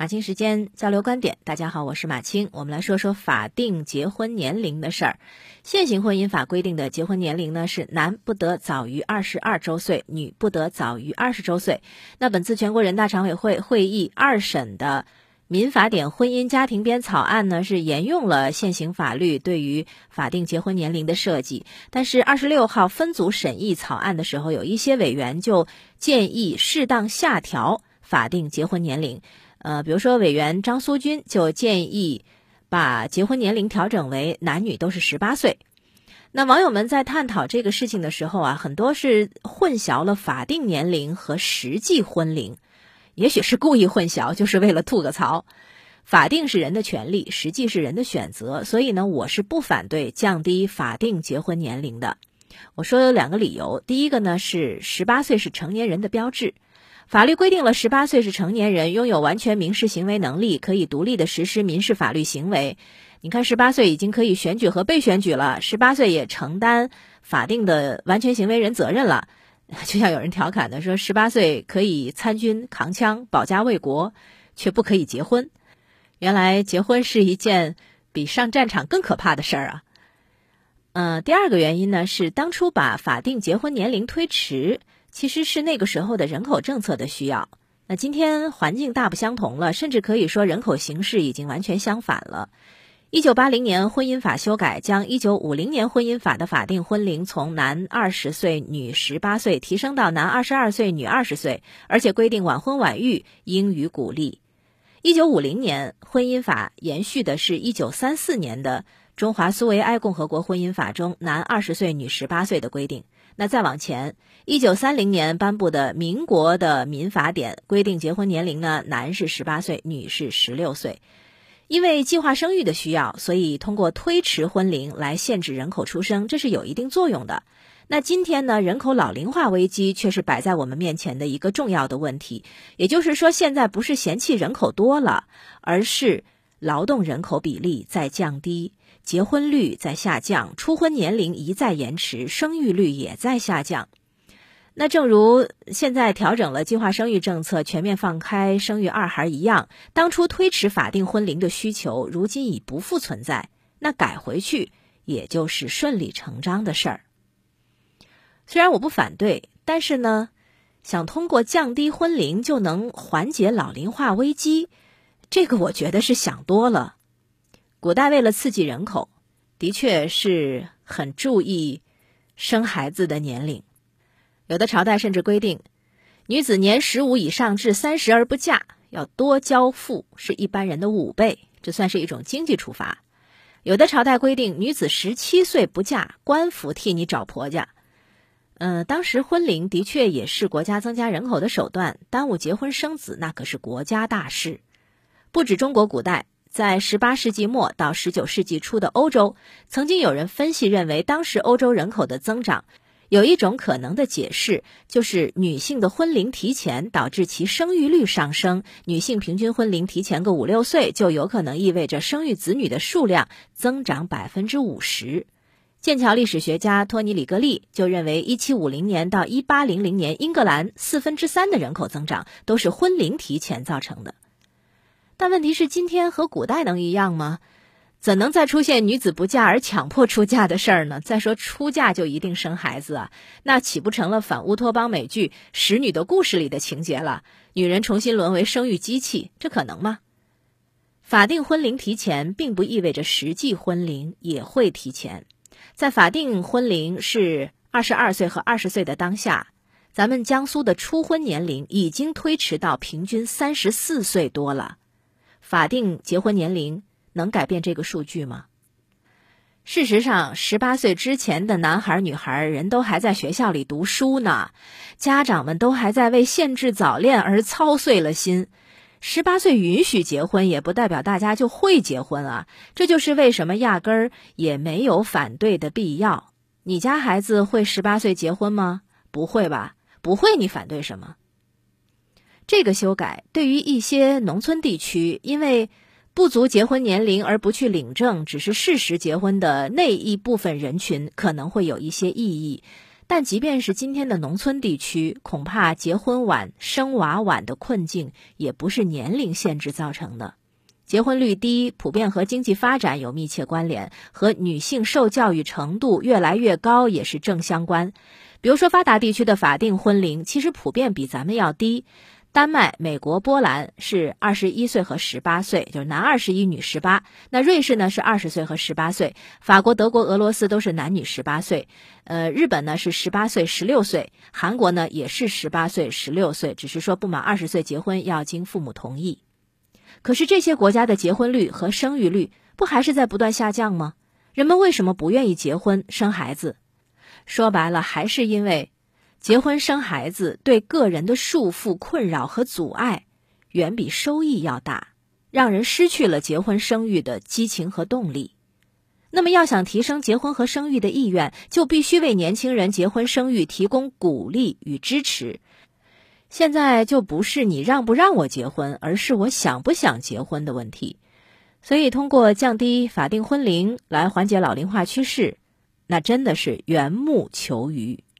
马青时间交流观点，大家好，我是马青。我们来说说法定结婚年龄的事儿。现行婚姻法规定的结婚年龄呢是男不得早于二十二周岁，女不得早于二十周岁。那本次全国人大常委会会议二审的民法典婚姻家庭编草案呢是沿用了现行法律对于法定结婚年龄的设计，但是二十六号分组审议草案的时候，有一些委员就建议适当下调法定结婚年龄。呃，比如说，委员张苏军就建议把结婚年龄调整为男女都是十八岁。那网友们在探讨这个事情的时候啊，很多是混淆了法定年龄和实际婚龄，也许是故意混淆，就是为了吐个槽。法定是人的权利，实际是人的选择，所以呢，我是不反对降低法定结婚年龄的。我说有两个理由，第一个呢是十八岁是成年人的标志。法律规定了，十八岁是成年人，拥有完全民事行为能力，可以独立的实施民事法律行为。你看，十八岁已经可以选举和被选举了，十八岁也承担法定的完全行为人责任了。就像有人调侃的说，十八岁可以参军、扛枪、保家卫国，却不可以结婚。原来结婚是一件比上战场更可怕的事儿啊！嗯，第二个原因呢，是当初把法定结婚年龄推迟。其实是那个时候的人口政策的需要。那今天环境大不相同了，甚至可以说人口形势已经完全相反了。一九八零年婚姻法修改，将一九五零年婚姻法的法定婚龄从男二十岁、女十八岁提升到男二十二岁、女二十岁，而且规定晚婚晚育应予鼓励。一九五零年婚姻法延续的是一九三四年的中华苏维埃共和国婚姻法中男二十岁、女十八岁的规定。那再往前，一九三零年颁布的民国的民法典规定，结婚年龄呢，男是十八岁，女是十六岁。因为计划生育的需要，所以通过推迟婚龄来限制人口出生，这是有一定作用的。那今天呢，人口老龄化危机却是摆在我们面前的一个重要的问题。也就是说，现在不是嫌弃人口多了，而是劳动人口比例在降低。结婚率在下降，初婚年龄一再延迟，生育率也在下降。那正如现在调整了计划生育政策，全面放开生育二孩一样，当初推迟法定婚龄的需求，如今已不复存在。那改回去，也就是顺理成章的事儿。虽然我不反对，但是呢，想通过降低婚龄就能缓解老龄化危机，这个我觉得是想多了。古代为了刺激人口，的确是很注意生孩子的年龄。有的朝代甚至规定，女子年十五以上至三十而不嫁，要多交赋，是一般人的五倍，这算是一种经济处罚。有的朝代规定，女子十七岁不嫁，官府替你找婆家。嗯，当时婚龄的确也是国家增加人口的手段，耽误结婚生子那可是国家大事。不止中国古代。在十八世纪末到十九世纪初的欧洲，曾经有人分析认为，当时欧洲人口的增长有一种可能的解释，就是女性的婚龄提前导致其生育率上升。女性平均婚龄提前个五六岁，就有可能意味着生育子女的数量增长百分之五十。剑桥历史学家托尼·里格利就认为，一七五零年到一八零零年，英格兰四分之三的人口增长都是婚龄提前造成的。但问题是，今天和古代能一样吗？怎能再出现女子不嫁而强迫出嫁的事儿呢？再说出嫁就一定生孩子啊？那岂不成了反乌托邦美剧《使女的故事》里的情节了？女人重新沦为生育机器，这可能吗？法定婚龄提前，并不意味着实际婚龄也会提前。在法定婚龄是二十二岁和二十岁的当下，咱们江苏的初婚年龄已经推迟到平均三十四岁多了。法定结婚年龄能改变这个数据吗？事实上，十八岁之前的男孩女孩人都还在学校里读书呢，家长们都还在为限制早恋而操碎了心。十八岁允许结婚，也不代表大家就会结婚啊。这就是为什么压根儿也没有反对的必要。你家孩子会十八岁结婚吗？不会吧？不会，你反对什么？这个修改对于一些农村地区，因为不足结婚年龄而不去领证，只是事实结婚的那一部分人群，可能会有一些异议。但即便是今天的农村地区，恐怕结婚晚、生娃晚的困境也不是年龄限制造成的。结婚率低，普遍和经济发展有密切关联，和女性受教育程度越来越高也是正相关。比如说，发达地区的法定婚龄其实普遍比咱们要低。丹麦、美国、波兰是二十一岁和十八岁，就是男二十一，女十八。那瑞士呢是二十岁和十八岁。法国、德国、俄罗斯都是男女十八岁。呃，日本呢是十八岁、十六岁。韩国呢也是十八岁、十六岁，只是说不满二十岁结婚要经父母同意。可是这些国家的结婚率和生育率不还是在不断下降吗？人们为什么不愿意结婚生孩子？说白了，还是因为结婚生孩子对个人的束缚、困扰和阻碍远比收益要大，让人失去了结婚生育的激情和动力。那么，要想提升结婚和生育的意愿，就必须为年轻人结婚生育提供鼓励与支持。现在就不是你让不让我结婚，而是我想不想结婚的问题。所以，通过降低法定婚龄来缓解老龄化趋势，那真的是缘木求鱼。